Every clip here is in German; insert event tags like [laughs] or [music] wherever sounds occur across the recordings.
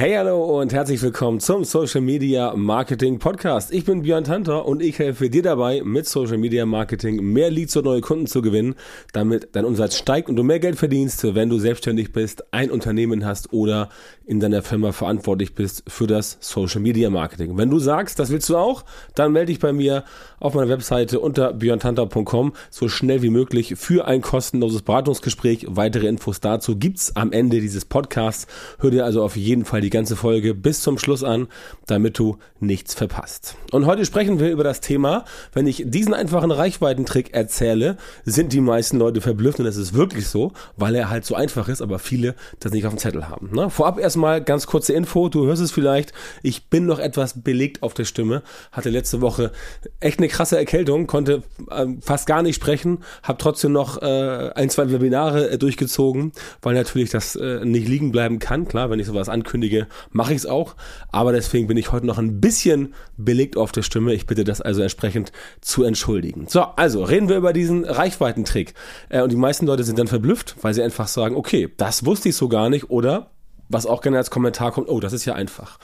Hey, hallo und herzlich willkommen zum Social Media Marketing Podcast. Ich bin Björn Tanter und ich helfe dir dabei, mit Social Media Marketing mehr Leads und neue Kunden zu gewinnen, damit dein Umsatz steigt und du mehr Geld verdienst, wenn du selbstständig bist, ein Unternehmen hast oder in deiner Firma verantwortlich bist für das Social Media Marketing. Wenn du sagst, das willst du auch, dann melde dich bei mir auf meiner Webseite unter björntanter.com so schnell wie möglich für ein kostenloses Beratungsgespräch. Weitere Infos dazu gibt's am Ende dieses Podcasts. Hör dir also auf jeden Fall die die ganze Folge bis zum Schluss an, damit du nichts verpasst. Und heute sprechen wir über das Thema, wenn ich diesen einfachen Reichweitentrick erzähle, sind die meisten Leute verblüfft und das ist wirklich so, weil er halt so einfach ist, aber viele das nicht auf dem Zettel haben. Ne? Vorab erstmal ganz kurze Info, du hörst es vielleicht, ich bin noch etwas belegt auf der Stimme, hatte letzte Woche echt eine krasse Erkältung, konnte äh, fast gar nicht sprechen, habe trotzdem noch äh, ein, zwei Webinare äh, durchgezogen, weil natürlich das äh, nicht liegen bleiben kann, klar, wenn ich sowas ankündige, Folge mache ich es auch. Aber deswegen bin ich heute noch ein bisschen belegt auf der Stimme. Ich bitte das also entsprechend zu entschuldigen. So, also reden wir über diesen Reichweitentrick. Äh, und die meisten Leute sind dann verblüfft, weil sie einfach sagen, okay, das wusste ich so gar nicht oder was auch gerne als Kommentar kommt, oh, das ist ja einfach.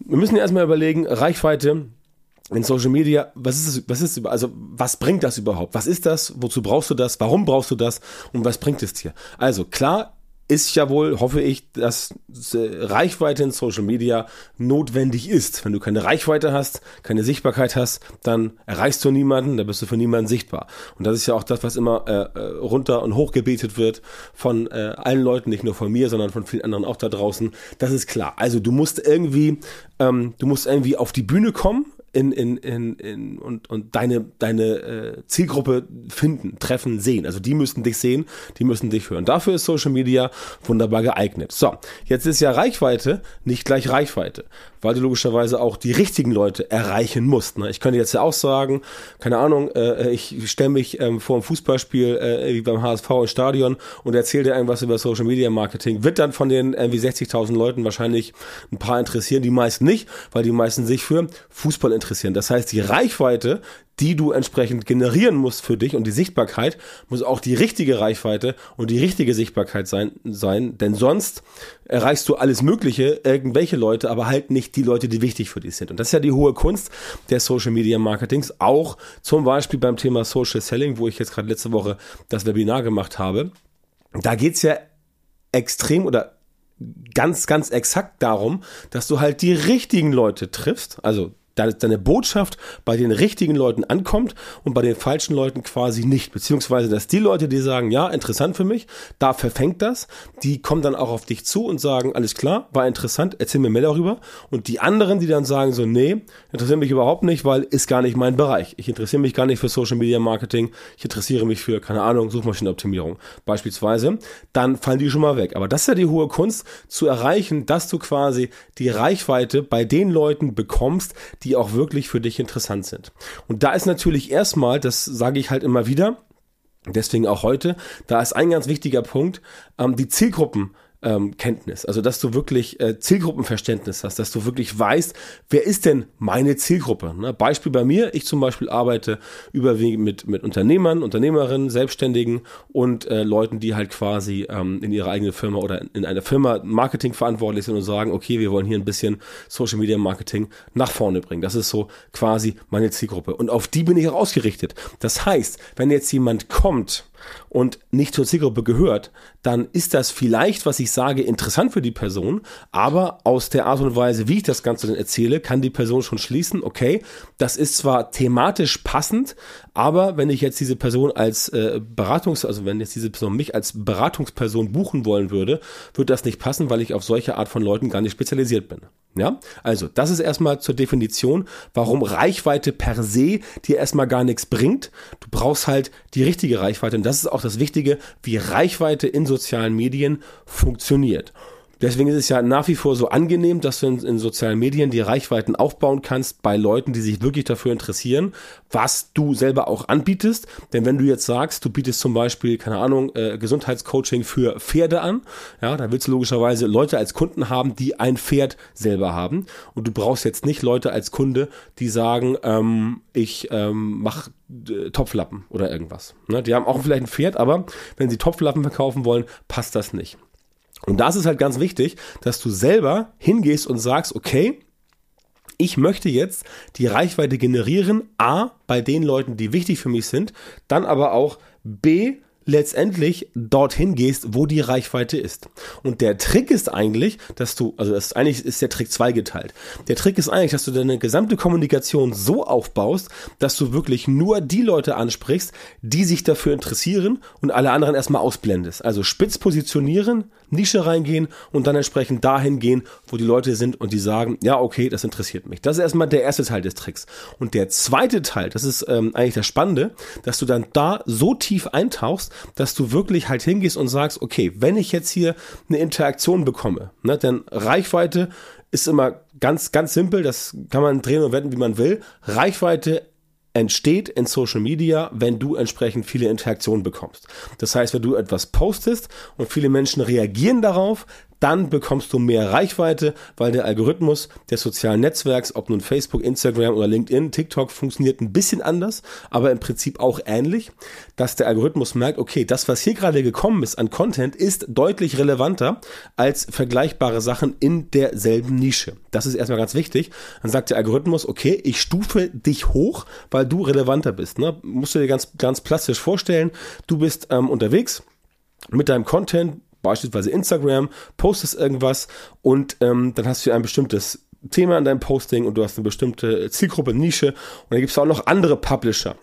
Wir müssen erstmal überlegen, Reichweite in Social Media, was ist es, was ist, also, was bringt das überhaupt? Was ist das? Wozu brauchst du das? Warum brauchst du das? Und was bringt es dir? Also, klar, ist ja wohl, hoffe ich, dass Reichweite in Social Media notwendig ist. Wenn du keine Reichweite hast, keine Sichtbarkeit hast, dann erreichst du niemanden, dann bist du für niemanden sichtbar. Und das ist ja auch das, was immer äh, äh, runter und hoch gebetet wird von äh, allen Leuten, nicht nur von mir, sondern von vielen anderen auch da draußen. Das ist klar. Also du musst irgendwie, ähm, du musst irgendwie auf die Bühne kommen, in, in, in, in und, und deine, deine äh, Zielgruppe finden, treffen, sehen. Also die müssen dich sehen, die müssen dich hören. Dafür ist Social Media wunderbar geeignet. So, jetzt ist ja Reichweite nicht gleich Reichweite, weil du logischerweise auch die richtigen Leute erreichen musst. Ne? Ich könnte jetzt ja auch sagen, keine Ahnung, äh, ich stelle mich ähm, vor einem Fußballspiel äh, wie beim HSV im Stadion und erzähle dir irgendwas über Social Media Marketing. Wird dann von den irgendwie 60.000 Leuten wahrscheinlich ein paar interessieren, die meisten nicht, weil die meisten sich für Fußball interessieren. Das heißt, die Reichweite, die du entsprechend generieren musst für dich und die Sichtbarkeit muss auch die richtige Reichweite und die richtige Sichtbarkeit sein, sein, denn sonst erreichst du alles Mögliche, irgendwelche Leute, aber halt nicht die Leute, die wichtig für dich sind. Und das ist ja die hohe Kunst der Social Media Marketings, auch zum Beispiel beim Thema Social Selling, wo ich jetzt gerade letzte Woche das Webinar gemacht habe. Da geht's ja extrem oder ganz, ganz exakt darum, dass du halt die richtigen Leute triffst, also deine Botschaft bei den richtigen Leuten ankommt und bei den falschen Leuten quasi nicht. Beziehungsweise, dass die Leute, die sagen, ja, interessant für mich, da verfängt das, die kommen dann auch auf dich zu und sagen, alles klar, war interessant, erzähl mir mehr darüber. Und die anderen, die dann sagen so, nee, interessiert mich überhaupt nicht, weil ist gar nicht mein Bereich. Ich interessiere mich gar nicht für Social Media Marketing, ich interessiere mich für, keine Ahnung, Suchmaschinenoptimierung beispielsweise, dann fallen die schon mal weg. Aber das ist ja die hohe Kunst, zu erreichen, dass du quasi die Reichweite bei den Leuten bekommst, die auch wirklich für dich interessant sind. Und da ist natürlich erstmal, das sage ich halt immer wieder, deswegen auch heute, da ist ein ganz wichtiger Punkt, ähm, die Zielgruppen ähm, Kenntnis. Also dass du wirklich äh, Zielgruppenverständnis hast, dass du wirklich weißt, wer ist denn meine Zielgruppe. Ne? Beispiel bei mir, ich zum Beispiel arbeite überwiegend mit, mit Unternehmern, Unternehmerinnen, Selbstständigen und äh, Leuten, die halt quasi ähm, in ihrer eigenen Firma oder in einer Firma Marketing verantwortlich sind und sagen, okay, wir wollen hier ein bisschen Social Media Marketing nach vorne bringen. Das ist so quasi meine Zielgruppe. Und auf die bin ich auch ausgerichtet. Das heißt, wenn jetzt jemand kommt, und nicht zur Zielgruppe gehört, dann ist das vielleicht, was ich sage, interessant für die Person, aber aus der Art und Weise, wie ich das Ganze dann erzähle, kann die Person schon schließen, okay, das ist zwar thematisch passend, aber wenn ich jetzt diese Person als äh, Beratungs-, also wenn jetzt diese Person mich als Beratungsperson buchen wollen würde, wird das nicht passen, weil ich auf solche Art von Leuten gar nicht spezialisiert bin. Ja, also das ist erstmal zur Definition, warum Reichweite per se dir erstmal gar nichts bringt. Du brauchst halt die richtige Reichweite und das ist auch das Wichtige, wie Reichweite in sozialen Medien funktioniert. Deswegen ist es ja nach wie vor so angenehm, dass du in, in, sozialen Medien die Reichweiten aufbauen kannst bei Leuten, die sich wirklich dafür interessieren, was du selber auch anbietest. Denn wenn du jetzt sagst, du bietest zum Beispiel, keine Ahnung, äh, Gesundheitscoaching für Pferde an, ja, da willst du logischerweise Leute als Kunden haben, die ein Pferd selber haben. Und du brauchst jetzt nicht Leute als Kunde, die sagen, ähm, ich ähm, mache äh, Topflappen oder irgendwas. Ne? Die haben auch vielleicht ein Pferd, aber wenn sie Topflappen verkaufen wollen, passt das nicht. Und da ist halt ganz wichtig, dass du selber hingehst und sagst, okay, ich möchte jetzt die Reichweite generieren, a, bei den Leuten, die wichtig für mich sind, dann aber auch b, letztendlich dorthin gehst, wo die Reichweite ist. Und der Trick ist eigentlich, dass du, also das ist eigentlich ist der Trick zweigeteilt. Der Trick ist eigentlich, dass du deine gesamte Kommunikation so aufbaust, dass du wirklich nur die Leute ansprichst, die sich dafür interessieren und alle anderen erstmal ausblendest. Also spitz positionieren, Nische reingehen und dann entsprechend dahin gehen, wo die Leute sind und die sagen, ja, okay, das interessiert mich. Das ist erstmal der erste Teil des Tricks. Und der zweite Teil, das ist ähm, eigentlich das Spannende, dass du dann da so tief eintauchst, dass du wirklich halt hingehst und sagst, okay, wenn ich jetzt hier eine Interaktion bekomme, ne, denn Reichweite ist immer ganz, ganz simpel, das kann man drehen und wenden, wie man will. Reichweite entsteht in Social Media, wenn du entsprechend viele Interaktionen bekommst. Das heißt, wenn du etwas postest und viele Menschen reagieren darauf, dann bekommst du mehr Reichweite, weil der Algorithmus des sozialen Netzwerks, ob nun Facebook, Instagram oder LinkedIn, TikTok, funktioniert ein bisschen anders, aber im Prinzip auch ähnlich, dass der Algorithmus merkt, okay, das, was hier gerade gekommen ist an Content, ist deutlich relevanter als vergleichbare Sachen in derselben Nische. Das ist erstmal ganz wichtig. Dann sagt der Algorithmus, okay, ich stufe dich hoch, weil du relevanter bist. Ne? Musst du dir ganz, ganz plastisch vorstellen, du bist ähm, unterwegs mit deinem Content, beispielsweise Instagram, postest irgendwas und ähm, dann hast du ein bestimmtes Thema in deinem Posting und du hast eine bestimmte Zielgruppe, Nische und dann gibt es auch noch andere Publisher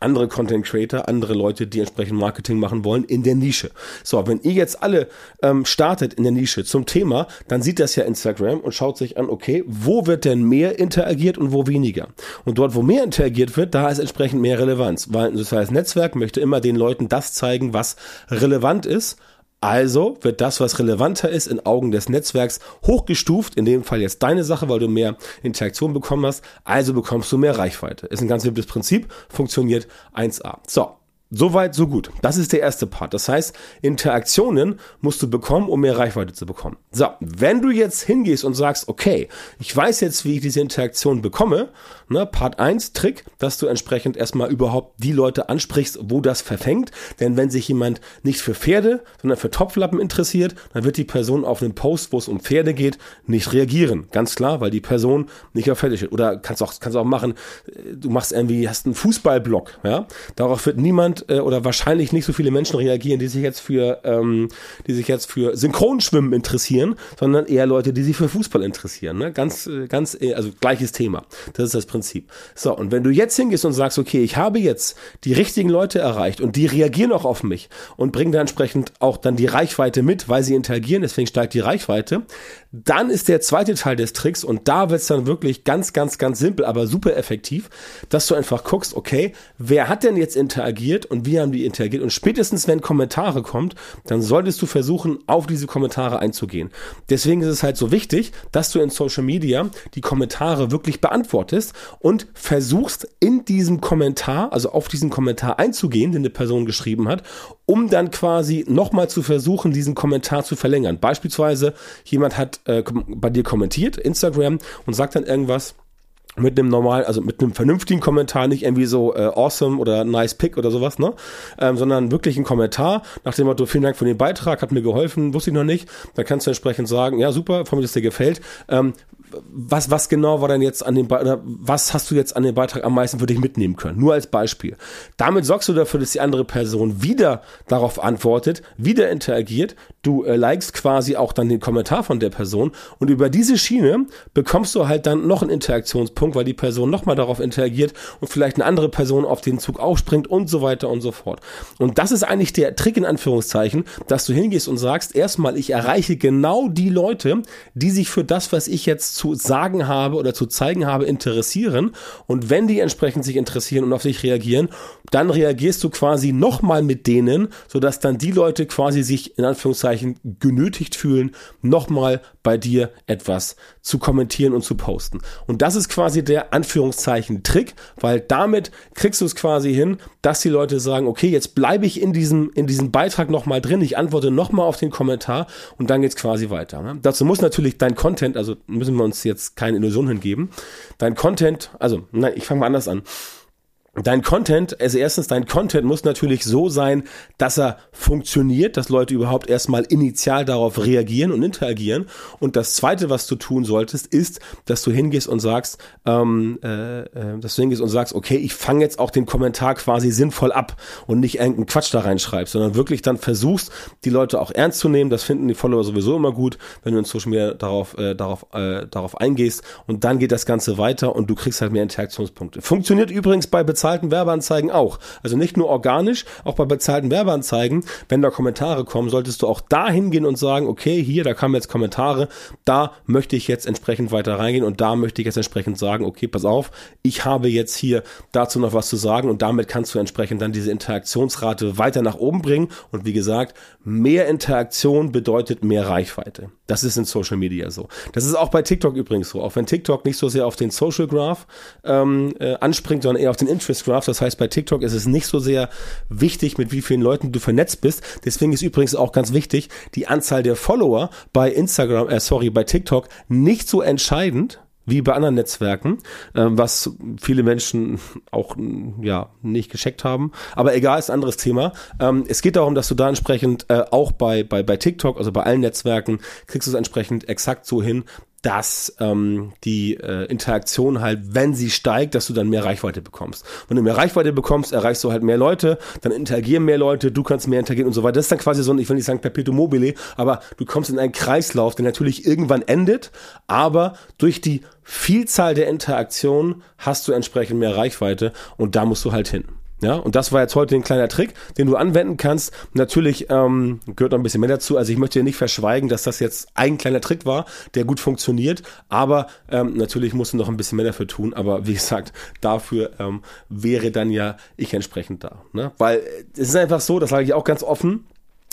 andere Content Creator, andere Leute, die entsprechend Marketing machen wollen in der Nische. So, wenn ihr jetzt alle ähm, startet in der Nische zum Thema, dann sieht das ja Instagram und schaut sich an, okay, wo wird denn mehr interagiert und wo weniger? Und dort, wo mehr interagiert wird, da ist entsprechend mehr Relevanz, weil ein soziales Netzwerk möchte immer den Leuten das zeigen, was relevant ist also wird das, was relevanter ist, in Augen des Netzwerks hochgestuft, in dem Fall jetzt deine Sache, weil du mehr Interaktion bekommen hast, also bekommst du mehr Reichweite. Ist ein ganz simples Prinzip, funktioniert 1a. So, Soweit, so gut. Das ist der erste Part. Das heißt, Interaktionen musst du bekommen, um mehr Reichweite zu bekommen. So, wenn du jetzt hingehst und sagst, okay, ich weiß jetzt, wie ich diese Interaktion bekomme, ne, Part 1, Trick, dass du entsprechend erstmal überhaupt die Leute ansprichst, wo das verfängt. Denn wenn sich jemand nicht für Pferde, sondern für Topflappen interessiert, dann wird die Person auf einen Post, wo es um Pferde geht, nicht reagieren. Ganz klar, weil die Person nicht auf Pferde steht. Oder kannst auch, kannst auch machen, äh, du machst irgendwie, hast einen Fußballblock, ja. Darauf wird niemand äh, oder wahrscheinlich nicht so viele Menschen reagieren, die sich jetzt für, ähm, die sich jetzt für Synchronschwimmen interessieren, sondern eher Leute, die sich für Fußball interessieren. Ne? Ganz, äh, ganz, äh, also gleiches Thema. Das ist das Prinzip. So, und wenn du jetzt hingehst und sagst, okay, ich habe jetzt die richtigen Leute erreicht und die reagieren auch auf mich und bringen da entsprechend auch dann die Reichweite mit, weil sie interagieren, deswegen steigt die Reichweite, dann ist der zweite Teil des Tricks und da wird es dann wirklich ganz, ganz, ganz simpel, aber super effektiv, dass du einfach guckst, okay, wer hat denn jetzt interagiert und wie haben die interagiert? Und spätestens, wenn Kommentare kommt, dann solltest du versuchen, auf diese Kommentare einzugehen. Deswegen ist es halt so wichtig, dass du in Social Media die Kommentare wirklich beantwortest und versuchst in diesem Kommentar, also auf diesen Kommentar einzugehen, den eine Person geschrieben hat, um dann quasi nochmal zu versuchen, diesen Kommentar zu verlängern. Beispielsweise jemand hat äh, bei dir kommentiert, Instagram, und sagt dann irgendwas, mit einem normalen, also mit einem vernünftigen Kommentar, nicht irgendwie so äh, awesome oder nice pick oder sowas, ne? Ähm, sondern wirklich ein Kommentar nach dem Motto, vielen Dank für den Beitrag, hat mir geholfen, wusste ich noch nicht. Dann kannst du entsprechend sagen, ja super, von mir, dass dir gefällt. Ähm, was, was genau war denn jetzt an dem Beitrag, was hast du jetzt an dem Beitrag am meisten für dich mitnehmen können? Nur als Beispiel. Damit sorgst du dafür, dass die andere Person wieder darauf antwortet, wieder interagiert. Du äh, likest quasi auch dann den Kommentar von der Person und über diese Schiene bekommst du halt dann noch einen Interaktionspunkt, weil die Person nochmal darauf interagiert und vielleicht eine andere Person auf den Zug aufspringt und so weiter und so fort. Und das ist eigentlich der Trick in Anführungszeichen, dass du hingehst und sagst, erstmal, ich erreiche genau die Leute, die sich für das, was ich jetzt zu sagen habe oder zu zeigen habe, interessieren. Und wenn die entsprechend sich interessieren und auf sich reagieren, dann reagierst du quasi nochmal mit denen, sodass dann die Leute quasi sich in Anführungszeichen genötigt fühlen, nochmal bei dir etwas zu kommentieren und zu posten. Und das ist quasi der Anführungszeichen Trick, weil damit kriegst du es quasi hin, dass die Leute sagen, okay, jetzt bleibe ich in diesem, in diesem Beitrag nochmal drin, ich antworte nochmal auf den Kommentar und dann geht's quasi weiter. Ne? Dazu muss natürlich dein Content, also müssen wir uns jetzt keine Illusion hingeben, dein Content, also nein, ich fange mal anders an Dein Content, also erstens, dein Content muss natürlich so sein, dass er funktioniert, dass Leute überhaupt erstmal initial darauf reagieren und interagieren. Und das zweite, was du tun solltest, ist, dass du hingehst und sagst, ähm, äh, äh, dass du hingehst und sagst, okay, ich fange jetzt auch den Kommentar quasi sinnvoll ab und nicht irgendeinen Quatsch da reinschreibst, sondern wirklich dann versuchst, die Leute auch ernst zu nehmen. Das finden die Follower sowieso immer gut, wenn du in Social Media darauf, äh, darauf, äh, darauf eingehst. Und dann geht das Ganze weiter und du kriegst halt mehr Interaktionspunkte. Funktioniert übrigens bei bezahlten Werbeanzeigen auch. Also nicht nur organisch, auch bei bezahlten Werbeanzeigen. Wenn da Kommentare kommen, solltest du auch da hingehen und sagen, okay, hier, da kamen jetzt Kommentare, da möchte ich jetzt entsprechend weiter reingehen und da möchte ich jetzt entsprechend sagen, okay, pass auf, ich habe jetzt hier dazu noch was zu sagen und damit kannst du entsprechend dann diese Interaktionsrate weiter nach oben bringen. Und wie gesagt, mehr Interaktion bedeutet mehr Reichweite. Das ist in Social Media so. Das ist auch bei TikTok übrigens so. Auch wenn TikTok nicht so sehr auf den Social Graph ähm, äh, anspringt, sondern eher auf den Interest Graph. Das heißt, bei TikTok ist es nicht so sehr wichtig, mit wie vielen Leuten du vernetzt bist. Deswegen ist übrigens auch ganz wichtig, die Anzahl der Follower bei Instagram, äh, sorry, bei TikTok nicht so entscheidend wie bei anderen Netzwerken, äh, was viele Menschen auch ja nicht gescheckt haben. Aber egal, ist ein anderes Thema. Ähm, es geht darum, dass du da entsprechend äh, auch bei, bei, bei TikTok, also bei allen Netzwerken, kriegst du es entsprechend exakt so hin, dass ähm, die äh, Interaktion halt, wenn sie steigt, dass du dann mehr Reichweite bekommst. Wenn du mehr Reichweite bekommst, erreichst du halt mehr Leute, dann interagieren mehr Leute, du kannst mehr interagieren und so weiter. Das ist dann quasi so ein, ich will nicht sagen Perpetuum mobile, aber du kommst in einen Kreislauf, der natürlich irgendwann endet, aber durch die Vielzahl der Interaktionen hast du entsprechend mehr Reichweite und da musst du halt hin. Ja, und das war jetzt heute ein kleiner Trick, den du anwenden kannst. Natürlich ähm, gehört noch ein bisschen mehr dazu. Also ich möchte dir nicht verschweigen, dass das jetzt ein kleiner Trick war, der gut funktioniert. Aber ähm, natürlich musst du noch ein bisschen mehr dafür tun. Aber wie [laughs] gesagt, dafür ähm, wäre dann ja ich entsprechend da. Ne? Weil es ist einfach so, das sage ich auch ganz offen.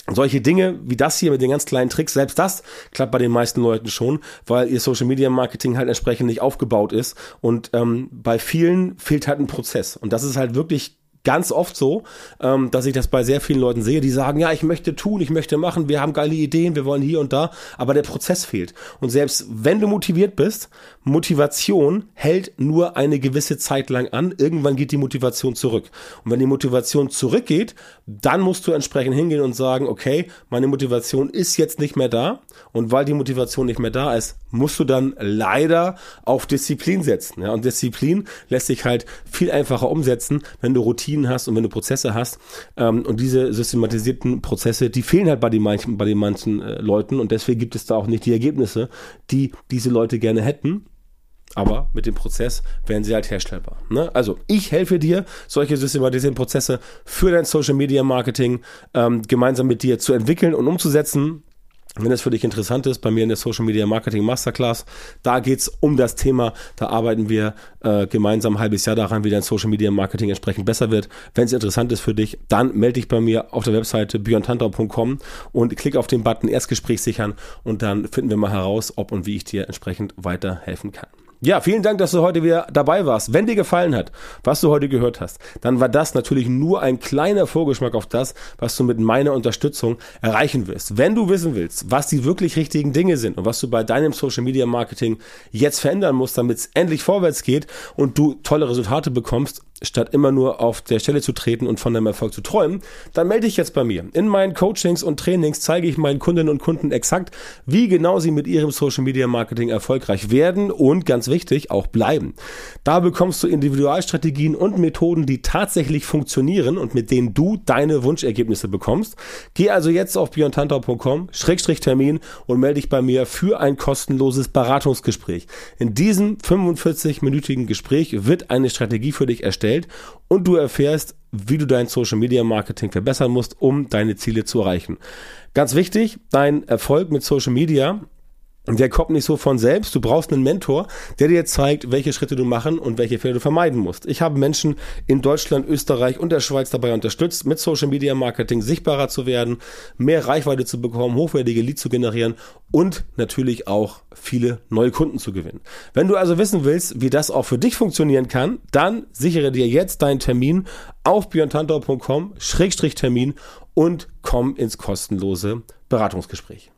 Solche Dinge wie das hier mit den ganz kleinen Tricks, selbst das klappt bei den meisten Leuten schon, weil ihr Social Media Marketing halt entsprechend nicht aufgebaut ist. Und ähm, bei vielen fehlt halt ein Prozess. Und das ist halt wirklich ganz oft so, ähm, dass ich das bei sehr vielen Leuten sehe, die sagen, ja, ich möchte tun, ich möchte machen, wir haben geile Ideen, wir wollen hier und da, aber der Prozess fehlt. Und selbst wenn du motiviert bist, Motivation hält nur eine gewisse Zeit lang an, irgendwann geht die Motivation zurück. Und wenn die Motivation zurückgeht, dann musst du entsprechend hingehen und sagen, okay, meine Motivation ist jetzt nicht mehr da und weil die Motivation nicht mehr da ist, musst du dann leider auf Disziplin setzen. Ja? Und Disziplin lässt sich halt viel einfacher umsetzen, wenn du Routine Routinen hast und wenn du Prozesse hast ähm, und diese systematisierten Prozesse, die fehlen halt bei den manchen, bei den manchen äh, Leuten und deswegen gibt es da auch nicht die Ergebnisse, die diese Leute gerne hätten. Aber mit dem Prozess werden sie halt herstellbar. Ne? Also ich helfe dir, solche systematisierten Prozesse für dein Social Media Marketing ähm, gemeinsam mit dir zu entwickeln und umzusetzen. Wenn es für dich interessant ist, bei mir in der Social Media Marketing Masterclass, da geht's um das Thema, da arbeiten wir äh, gemeinsam ein halbes Jahr daran, wie dein Social Media Marketing entsprechend besser wird. Wenn es interessant ist für dich, dann melde dich bei mir auf der Webseite björntantau.com und klick auf den Button Erstgespräch sichern und dann finden wir mal heraus, ob und wie ich dir entsprechend weiterhelfen kann. Ja, vielen Dank, dass du heute wieder dabei warst. Wenn dir gefallen hat, was du heute gehört hast, dann war das natürlich nur ein kleiner Vorgeschmack auf das, was du mit meiner Unterstützung erreichen wirst. Wenn du wissen willst, was die wirklich richtigen Dinge sind und was du bei deinem Social Media Marketing jetzt verändern musst, damit es endlich vorwärts geht und du tolle Resultate bekommst, statt immer nur auf der Stelle zu treten und von deinem Erfolg zu träumen, dann melde dich jetzt bei mir. In meinen Coachings und Trainings zeige ich meinen Kundinnen und Kunden exakt, wie genau sie mit ihrem Social Media Marketing erfolgreich werden und ganz wichtig auch bleiben. Da bekommst du Individualstrategien und Methoden, die tatsächlich funktionieren und mit denen du deine Wunschergebnisse bekommst. Geh also jetzt auf björntantau.com Termin und melde dich bei mir für ein kostenloses Beratungsgespräch. In diesem 45-minütigen Gespräch wird eine Strategie für dich erstellt erstellt und du erfährst, wie du dein Social Media Marketing verbessern musst, um deine Ziele zu erreichen. Ganz wichtig, dein Erfolg mit Social Media der kommt nicht so von selbst. Du brauchst einen Mentor, der dir zeigt, welche Schritte du machen und welche Fehler du vermeiden musst. Ich habe Menschen in Deutschland, Österreich und der Schweiz dabei unterstützt, mit Social Media Marketing sichtbarer zu werden, mehr Reichweite zu bekommen, hochwertige Leads zu generieren und natürlich auch viele neue Kunden zu gewinnen. Wenn du also wissen willst, wie das auch für dich funktionieren kann, dann sichere dir jetzt deinen Termin auf björntantau.com-termin und komm ins kostenlose Beratungsgespräch.